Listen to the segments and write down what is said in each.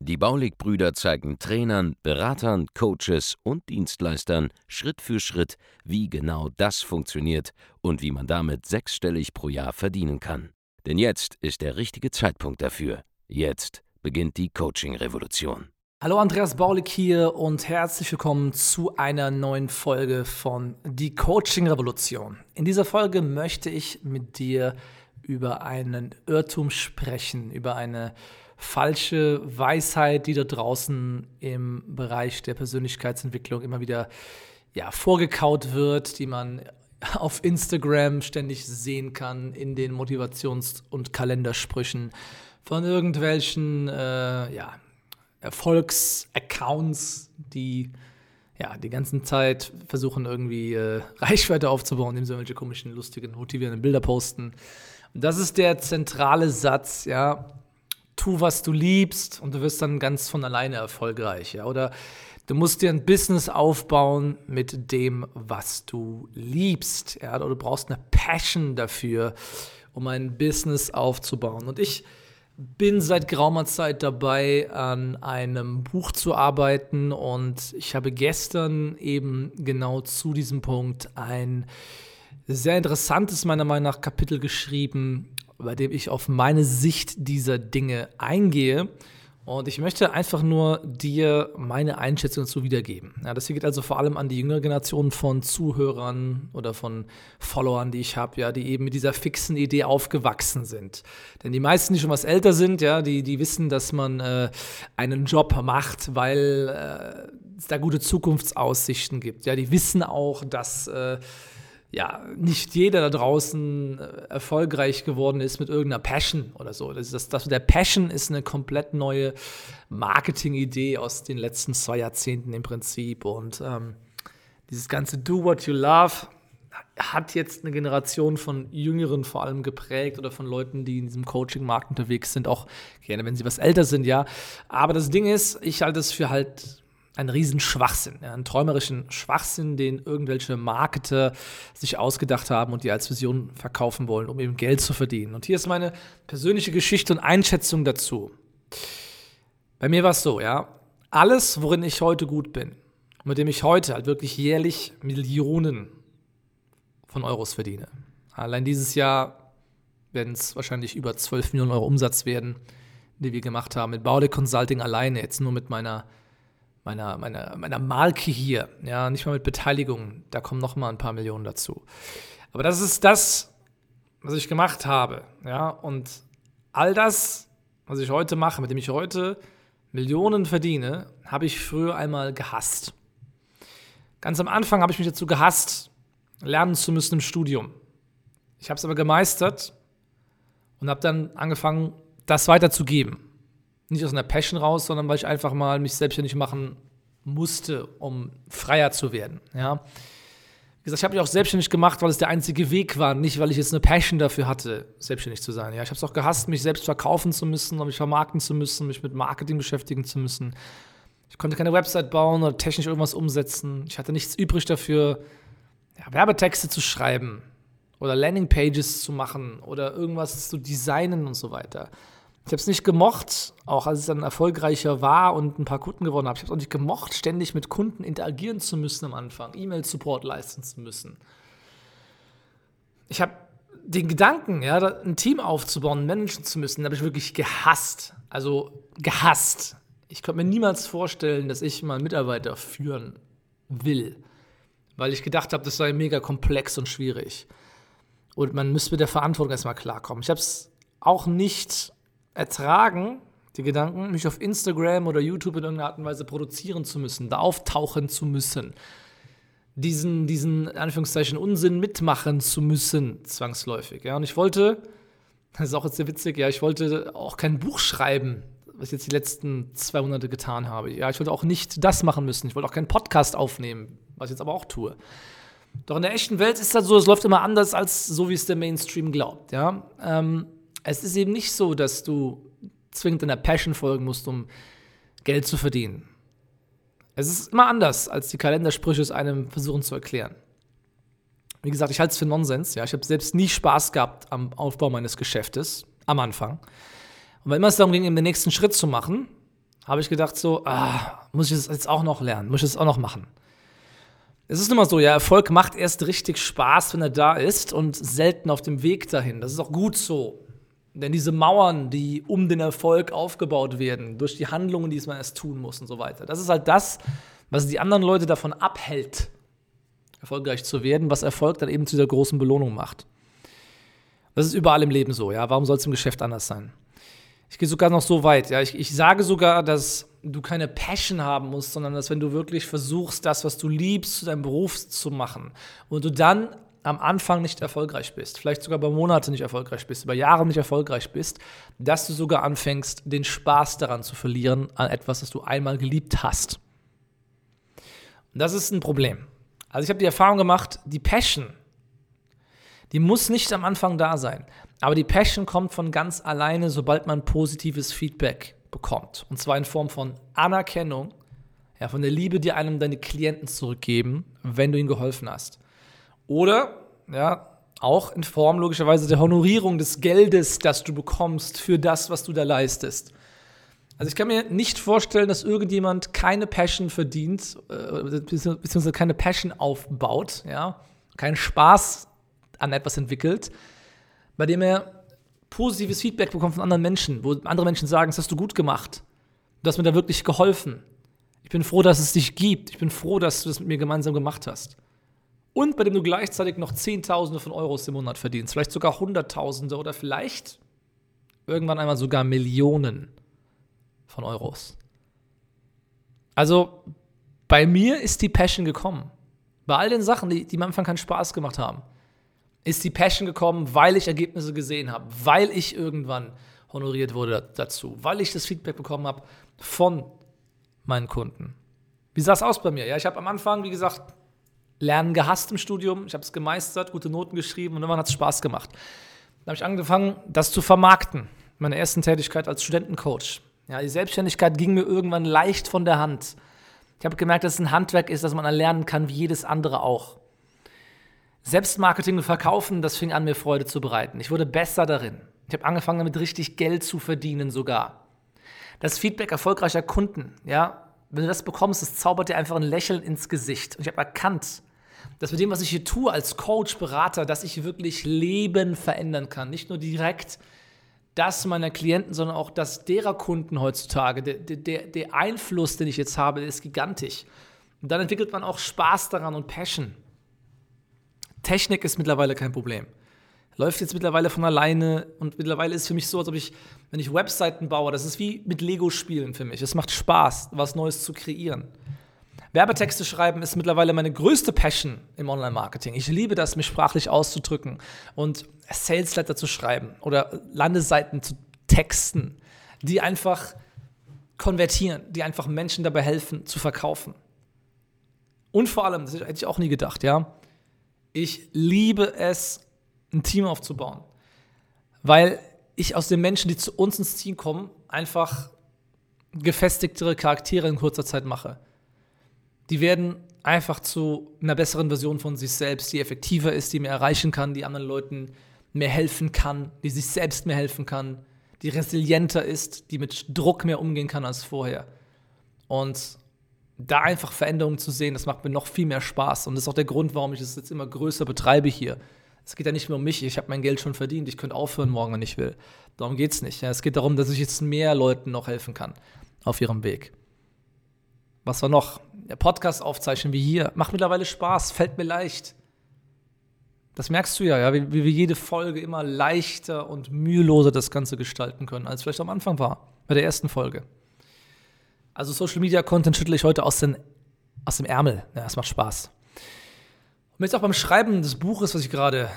Die Baulig-Brüder zeigen Trainern, Beratern, Coaches und Dienstleistern Schritt für Schritt, wie genau das funktioniert und wie man damit sechsstellig pro Jahr verdienen kann. Denn jetzt ist der richtige Zeitpunkt dafür. Jetzt beginnt die Coaching-Revolution. Hallo Andreas Baulig hier und herzlich willkommen zu einer neuen Folge von Die Coaching Revolution. In dieser Folge möchte ich mit dir über einen Irrtum sprechen, über eine falsche Weisheit, die da draußen im Bereich der Persönlichkeitsentwicklung immer wieder ja, vorgekaut wird, die man auf Instagram ständig sehen kann, in den Motivations- und Kalendersprüchen von irgendwelchen äh, ja, Erfolgsaccounts, die ja, die ganze Zeit versuchen irgendwie äh, Reichweite aufzubauen, indem sie irgendwelche komischen, lustigen, motivierenden Bilder posten. Und das ist der zentrale Satz, ja, tu, was du liebst und du wirst dann ganz von alleine erfolgreich. Ja? Oder du musst dir ein Business aufbauen mit dem, was du liebst. Ja? Oder du brauchst eine Passion dafür, um ein Business aufzubauen. Und ich bin seit geraumer Zeit dabei, an einem Buch zu arbeiten und ich habe gestern eben genau zu diesem Punkt ein sehr interessantes, meiner Meinung nach, Kapitel geschrieben bei dem ich auf meine Sicht dieser Dinge eingehe. Und ich möchte einfach nur dir meine Einschätzung dazu wiedergeben. Ja, das hier geht also vor allem an die jüngere Generation von Zuhörern oder von Followern, die ich habe, ja, die eben mit dieser fixen Idee aufgewachsen sind. Denn die meisten, die schon was älter sind, ja, die, die wissen, dass man äh, einen Job macht, weil äh, es da gute Zukunftsaussichten gibt. Ja, die wissen auch, dass äh, ja, nicht jeder da draußen äh, erfolgreich geworden ist mit irgendeiner Passion oder so. Das, das, das, der Passion ist eine komplett neue Marketing-Idee aus den letzten zwei Jahrzehnten im Prinzip. Und ähm, dieses ganze Do What You Love hat jetzt eine Generation von Jüngeren vor allem geprägt oder von Leuten, die in diesem Coaching-Markt unterwegs sind, auch gerne, wenn sie was älter sind, ja. Aber das Ding ist, ich halte es für halt ein Riesenschwachsinn, einen träumerischen Schwachsinn, den irgendwelche Marketer sich ausgedacht haben und die als Vision verkaufen wollen, um eben Geld zu verdienen. Und hier ist meine persönliche Geschichte und Einschätzung dazu. Bei mir war es so, ja, alles, worin ich heute gut bin, mit dem ich heute halt wirklich jährlich Millionen von Euros verdiene. Allein dieses Jahr werden es wahrscheinlich über 12 Millionen Euro Umsatz werden, die wir gemacht haben mit Baude Consulting alleine, jetzt nur mit meiner meiner, meiner, meiner Marke hier, ja, nicht mal mit Beteiligung, da kommen noch mal ein paar Millionen dazu. Aber das ist das, was ich gemacht habe, ja, und all das, was ich heute mache, mit dem ich heute Millionen verdiene, habe ich früher einmal gehasst. Ganz am Anfang habe ich mich dazu gehasst, lernen zu müssen im Studium. Ich habe es aber gemeistert und habe dann angefangen, das weiterzugeben. Nicht aus einer Passion raus, sondern weil ich einfach mal mich selbstständig machen musste, um freier zu werden. Ja. Wie gesagt, ich habe mich auch selbstständig gemacht, weil es der einzige Weg war, nicht weil ich jetzt eine Passion dafür hatte, selbstständig zu sein. Ja, ich habe es auch gehasst, mich selbst verkaufen zu müssen, mich vermarkten zu müssen, mich mit Marketing beschäftigen zu müssen. Ich konnte keine Website bauen oder technisch irgendwas umsetzen. Ich hatte nichts übrig dafür, ja, Werbetexte zu schreiben oder Landingpages zu machen oder irgendwas zu designen und so weiter. Ich habe es nicht gemocht, auch als es dann erfolgreicher war und ein paar Kunden gewonnen habe. Ich habe es auch nicht gemocht, ständig mit Kunden interagieren zu müssen am Anfang, E-Mail-Support leisten zu müssen. Ich habe den Gedanken, ja, ein Team aufzubauen, managen zu müssen, habe ich wirklich gehasst. Also gehasst. Ich konnte mir niemals vorstellen, dass ich mal einen Mitarbeiter führen will, weil ich gedacht habe, das sei mega komplex und schwierig. Und man müsste mit der Verantwortung erstmal klarkommen. Ich habe es auch nicht ertragen, die Gedanken, mich auf Instagram oder YouTube in irgendeiner Art und Weise produzieren zu müssen, da auftauchen zu müssen, diesen, diesen Anführungszeichen Unsinn mitmachen zu müssen, zwangsläufig. Ja, und ich wollte, das ist auch jetzt sehr witzig, ja, ich wollte auch kein Buch schreiben, was ich jetzt die letzten zwei Monate getan habe. Ja, ich wollte auch nicht das machen müssen. Ich wollte auch keinen Podcast aufnehmen, was ich jetzt aber auch tue. Doch in der echten Welt ist das so, es läuft immer anders, als so wie es der Mainstream glaubt. Ja? Ähm, es ist eben nicht so, dass du zwingend deiner Passion folgen musst, um Geld zu verdienen. Es ist immer anders, als die Kalendersprüche es einem versuchen zu erklären. Wie gesagt, ich halte es für Nonsens. Ja, ich habe selbst nie Spaß gehabt am Aufbau meines Geschäftes am Anfang. Und wenn immer es darum ging, den nächsten Schritt zu machen, habe ich gedacht so, ah, muss ich das jetzt auch noch lernen, muss ich das auch noch machen. Es ist immer so, ja, Erfolg macht erst richtig Spaß, wenn er da ist und selten auf dem Weg dahin. Das ist auch gut so. Denn diese Mauern, die um den Erfolg aufgebaut werden, durch die Handlungen, die man erst tun muss und so weiter, das ist halt das, was die anderen Leute davon abhält, erfolgreich zu werden, was Erfolg dann eben zu dieser großen Belohnung macht. Das ist überall im Leben so, ja. Warum soll es im Geschäft anders sein? Ich gehe sogar noch so weit, ja. Ich, ich sage sogar, dass du keine Passion haben musst, sondern dass wenn du wirklich versuchst, das, was du liebst, zu deinem Beruf zu machen und du dann am Anfang nicht erfolgreich bist, vielleicht sogar über Monate nicht erfolgreich bist, über Jahre nicht erfolgreich bist, dass du sogar anfängst, den Spaß daran zu verlieren, an etwas, das du einmal geliebt hast. Und das ist ein Problem. Also ich habe die Erfahrung gemacht, die Passion, die muss nicht am Anfang da sein. Aber die Passion kommt von ganz alleine, sobald man positives Feedback bekommt. Und zwar in Form von Anerkennung, ja, von der Liebe, die einem deine Klienten zurückgeben, wenn du ihnen geholfen hast. Oder, ja, auch in Form logischerweise der Honorierung des Geldes, das du bekommst für das, was du da leistest. Also ich kann mir nicht vorstellen, dass irgendjemand keine Passion verdient, äh, beziehungsweise keine Passion aufbaut, ja, keinen Spaß an etwas entwickelt, bei dem er positives Feedback bekommt von anderen Menschen, wo andere Menschen sagen, das hast du gut gemacht. Du hast mir da wirklich geholfen. Ich bin froh, dass es dich gibt. Ich bin froh, dass du das mit mir gemeinsam gemacht hast. Und bei dem du gleichzeitig noch Zehntausende von Euros im Monat verdienst, vielleicht sogar Hunderttausende oder vielleicht irgendwann einmal sogar Millionen von Euros. Also bei mir ist die Passion gekommen. Bei all den Sachen, die, die am Anfang keinen Spaß gemacht haben, ist die Passion gekommen, weil ich Ergebnisse gesehen habe, weil ich irgendwann honoriert wurde dazu, weil ich das Feedback bekommen habe von meinen Kunden. Wie sah es aus bei mir? Ja, ich habe am Anfang, wie gesagt, Lernen gehasst im Studium. Ich habe es gemeistert, gute Noten geschrieben und irgendwann hat es Spaß gemacht. Dann habe ich angefangen, das zu vermarkten. Meine ersten Tätigkeit als Studentencoach. Ja, die Selbstständigkeit ging mir irgendwann leicht von der Hand. Ich habe gemerkt, dass es ein Handwerk ist, das man erlernen kann, wie jedes andere auch. Selbstmarketing und Verkaufen, das fing an, mir Freude zu bereiten. Ich wurde besser darin. Ich habe angefangen, damit richtig Geld zu verdienen sogar. Das Feedback erfolgreicher Kunden, ja, wenn du das bekommst, das zaubert dir einfach ein Lächeln ins Gesicht. Und ich habe erkannt, dass mit dem, was ich hier tue als Coach, Berater, dass ich wirklich Leben verändern kann. Nicht nur direkt das meiner Klienten, sondern auch das derer Kunden heutzutage. Der, der, der Einfluss, den ich jetzt habe, ist gigantisch. Und dann entwickelt man auch Spaß daran und Passion. Technik ist mittlerweile kein Problem. Läuft jetzt mittlerweile von alleine und mittlerweile ist es für mich so, als ob ich, wenn ich Webseiten baue, das ist wie mit Lego-Spielen für mich. Es macht Spaß, was Neues zu kreieren. Werbetexte schreiben ist mittlerweile meine größte Passion im Online-Marketing. Ich liebe das, mich sprachlich auszudrücken und Sales-Letter zu schreiben oder Landeseiten zu texten, die einfach konvertieren, die einfach Menschen dabei helfen zu verkaufen. Und vor allem, das hätte ich auch nie gedacht, ja, ich liebe es, ein Team aufzubauen, weil ich aus den Menschen, die zu uns ins Team kommen, einfach gefestigtere Charaktere in kurzer Zeit mache die werden einfach zu einer besseren Version von sich selbst, die effektiver ist, die mehr erreichen kann, die anderen Leuten mehr helfen kann, die sich selbst mehr helfen kann, die resilienter ist, die mit Druck mehr umgehen kann als vorher. Und da einfach Veränderungen zu sehen, das macht mir noch viel mehr Spaß. Und das ist auch der Grund, warum ich es jetzt immer größer betreibe hier. Es geht ja nicht mehr um mich, ich habe mein Geld schon verdient, ich könnte aufhören morgen, wenn ich will. Darum geht es nicht. es geht darum, dass ich jetzt mehr Leuten noch helfen kann auf ihrem Weg. Was war noch? Der Podcast aufzeichnen wie hier. Macht mittlerweile Spaß, fällt mir leicht. Das merkst du ja, ja wie, wie wir jede Folge immer leichter und müheloser das Ganze gestalten können, als vielleicht am Anfang war, bei der ersten Folge. Also Social Media Content schüttle ich heute aus, den, aus dem Ärmel. Ja, es macht Spaß. Und jetzt auch beim Schreiben des Buches, was ich gerade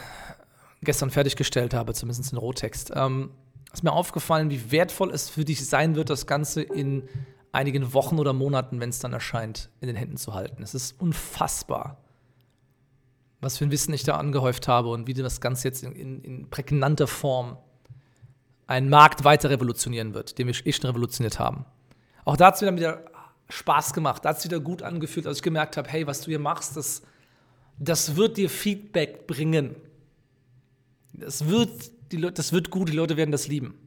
gestern fertiggestellt habe, zumindest in Rohtext, ähm, ist mir aufgefallen, wie wertvoll es für dich sein wird, das Ganze in einigen Wochen oder Monaten, wenn es dann erscheint, in den Händen zu halten. Es ist unfassbar, was für ein Wissen ich da angehäuft habe und wie das Ganze jetzt in, in, in prägnanter Form einen Markt weiter revolutionieren wird, den wir eh schon revolutioniert haben. Auch da hat es mir dann wieder Spaß gemacht, da hat es wieder gut angefühlt, als ich gemerkt habe, hey, was du hier machst, das, das wird dir Feedback bringen. Das wird, die das wird gut, die Leute werden das lieben.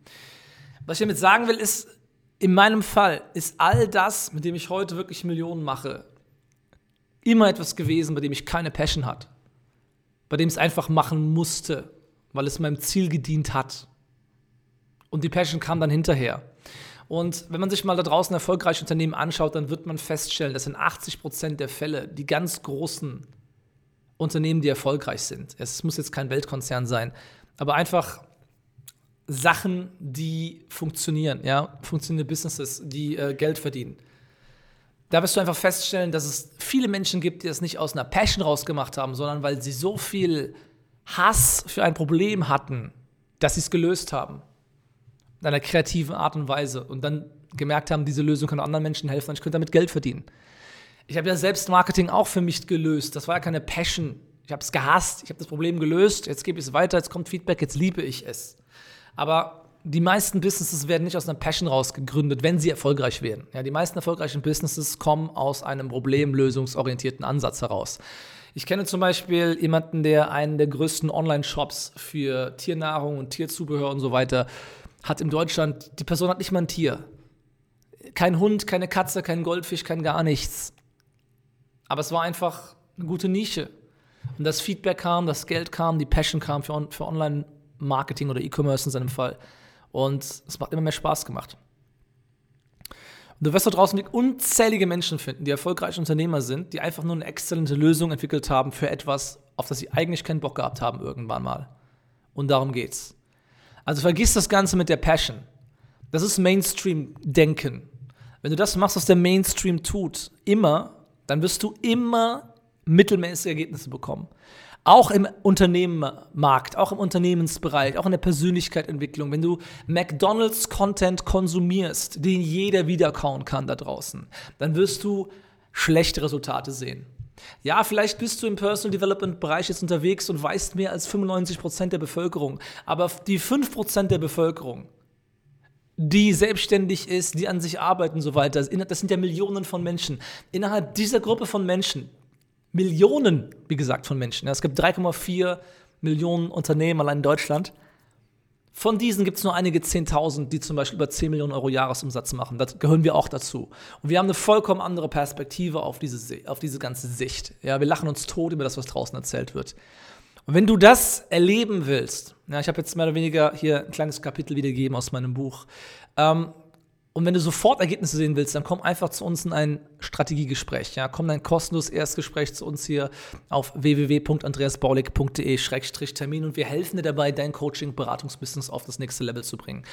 Was ich damit sagen will, ist, in meinem Fall ist all das, mit dem ich heute wirklich Millionen mache, immer etwas gewesen, bei dem ich keine Passion hatte. Bei dem ich es einfach machen musste, weil es meinem Ziel gedient hat. Und die Passion kam dann hinterher. Und wenn man sich mal da draußen erfolgreiche Unternehmen anschaut, dann wird man feststellen, dass in 80 Prozent der Fälle die ganz großen Unternehmen, die erfolgreich sind, es muss jetzt kein Weltkonzern sein, aber einfach Sachen, die funktionieren, ja, funktionierende Businesses, die äh, Geld verdienen. Da wirst du einfach feststellen, dass es viele Menschen gibt, die das nicht aus einer Passion rausgemacht haben, sondern weil sie so viel Hass für ein Problem hatten, dass sie es gelöst haben in einer kreativen Art und Weise und dann gemerkt haben, diese Lösung kann anderen Menschen helfen und ich könnte damit Geld verdienen. Ich habe ja selbst Marketing auch für mich gelöst. Das war ja keine Passion. Ich habe es gehasst, ich habe das Problem gelöst, jetzt gebe ich es weiter, jetzt kommt Feedback, jetzt liebe ich es. Aber die meisten Businesses werden nicht aus einer Passion raus gegründet, wenn sie erfolgreich werden. Ja, die meisten erfolgreichen Businesses kommen aus einem problemlösungsorientierten Ansatz heraus. Ich kenne zum Beispiel jemanden, der einen der größten Online-Shops für Tiernahrung und Tierzubehör und so weiter hat in Deutschland, die Person hat nicht mal ein Tier. Kein Hund, keine Katze, kein Goldfisch, kein gar nichts. Aber es war einfach eine gute Nische. Und das Feedback kam, das Geld kam, die Passion kam für, für Online-Marketing oder E-Commerce in seinem Fall. Und es hat immer mehr Spaß gemacht. Und du wirst da draußen unzählige Menschen finden, die erfolgreiche Unternehmer sind, die einfach nur eine exzellente Lösung entwickelt haben für etwas, auf das sie eigentlich keinen Bock gehabt haben irgendwann mal. Und darum geht's. Also vergiss das Ganze mit der Passion. Das ist Mainstream-Denken. Wenn du das machst, was der Mainstream tut, immer, dann wirst du immer mittelmäßige Ergebnisse bekommen. Auch im Unternehmenmarkt, auch im Unternehmensbereich, auch in der Persönlichkeitsentwicklung. Wenn du McDonalds Content konsumierst, den jeder wiederkauen kann da draußen, dann wirst du schlechte Resultate sehen. Ja, vielleicht bist du im Personal Development Bereich jetzt unterwegs und weißt mehr als 95% der Bevölkerung. Aber die 5% der Bevölkerung, die selbstständig ist, die an sich arbeitet und so weiter, das sind ja Millionen von Menschen. Innerhalb dieser Gruppe von Menschen, Millionen, wie gesagt, von Menschen. Es gibt 3,4 Millionen Unternehmen allein in Deutschland. Von diesen gibt es nur einige 10.000, die zum Beispiel über 10 Millionen Euro Jahresumsatz machen. Da gehören wir auch dazu. Und wir haben eine vollkommen andere Perspektive auf diese, auf diese ganze Sicht. Ja, wir lachen uns tot über das, was draußen erzählt wird. Und wenn du das erleben willst, ja, ich habe jetzt mehr oder weniger hier ein kleines Kapitel wiedergegeben aus meinem Buch. Ähm, und wenn du sofort Ergebnisse sehen willst, dann komm einfach zu uns in ein Strategiegespräch. Ja? Komm in ein kostenloses Erstgespräch zu uns hier auf www.andreasbaulig.de-termin und wir helfen dir dabei, dein Coaching-Beratungsbusiness auf das nächste Level zu bringen.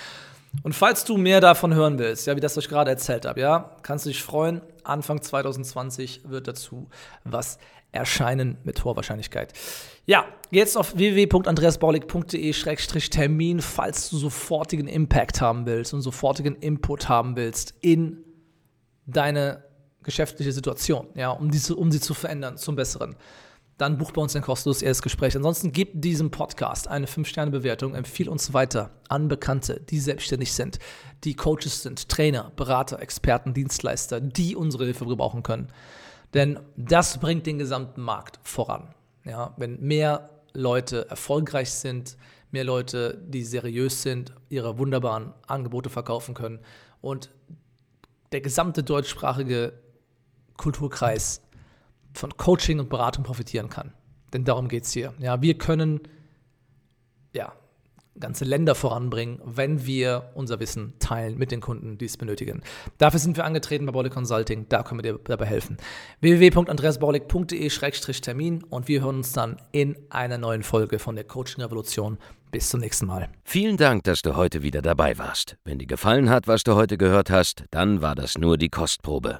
Und falls du mehr davon hören willst, ja, wie das euch gerade erzählt habe, ja, kannst du dich freuen. Anfang 2020 wird dazu was erscheinen mit hoher Wahrscheinlichkeit. Ja, jetzt auf www.andreasbaulig.de-termin, falls du sofortigen Impact haben willst und sofortigen Input haben willst in deine geschäftliche Situation, ja, um, diese, um sie zu verändern zum Besseren. Dann buch bei uns ein kostenloses Erstgespräch. Ansonsten gib diesem Podcast eine 5-Sterne-Bewertung, empfehle uns weiter an Bekannte, die selbstständig sind, die Coaches sind, Trainer, Berater, Experten, Dienstleister, die unsere Hilfe gebrauchen können. Denn das bringt den gesamten Markt voran. Ja, wenn mehr Leute erfolgreich sind, mehr Leute, die seriös sind, ihre wunderbaren Angebote verkaufen können und der gesamte deutschsprachige Kulturkreis von Coaching und Beratung profitieren kann. Denn darum geht es hier. Ja, wir können ja, ganze Länder voranbringen, wenn wir unser Wissen teilen mit den Kunden, die es benötigen. Dafür sind wir angetreten bei Baulig Consulting, da können wir dir dabei helfen. www.andreasbaulig.de-termin und wir hören uns dann in einer neuen Folge von der Coaching Revolution. Bis zum nächsten Mal. Vielen Dank, dass du heute wieder dabei warst. Wenn dir gefallen hat, was du heute gehört hast, dann war das nur die Kostprobe.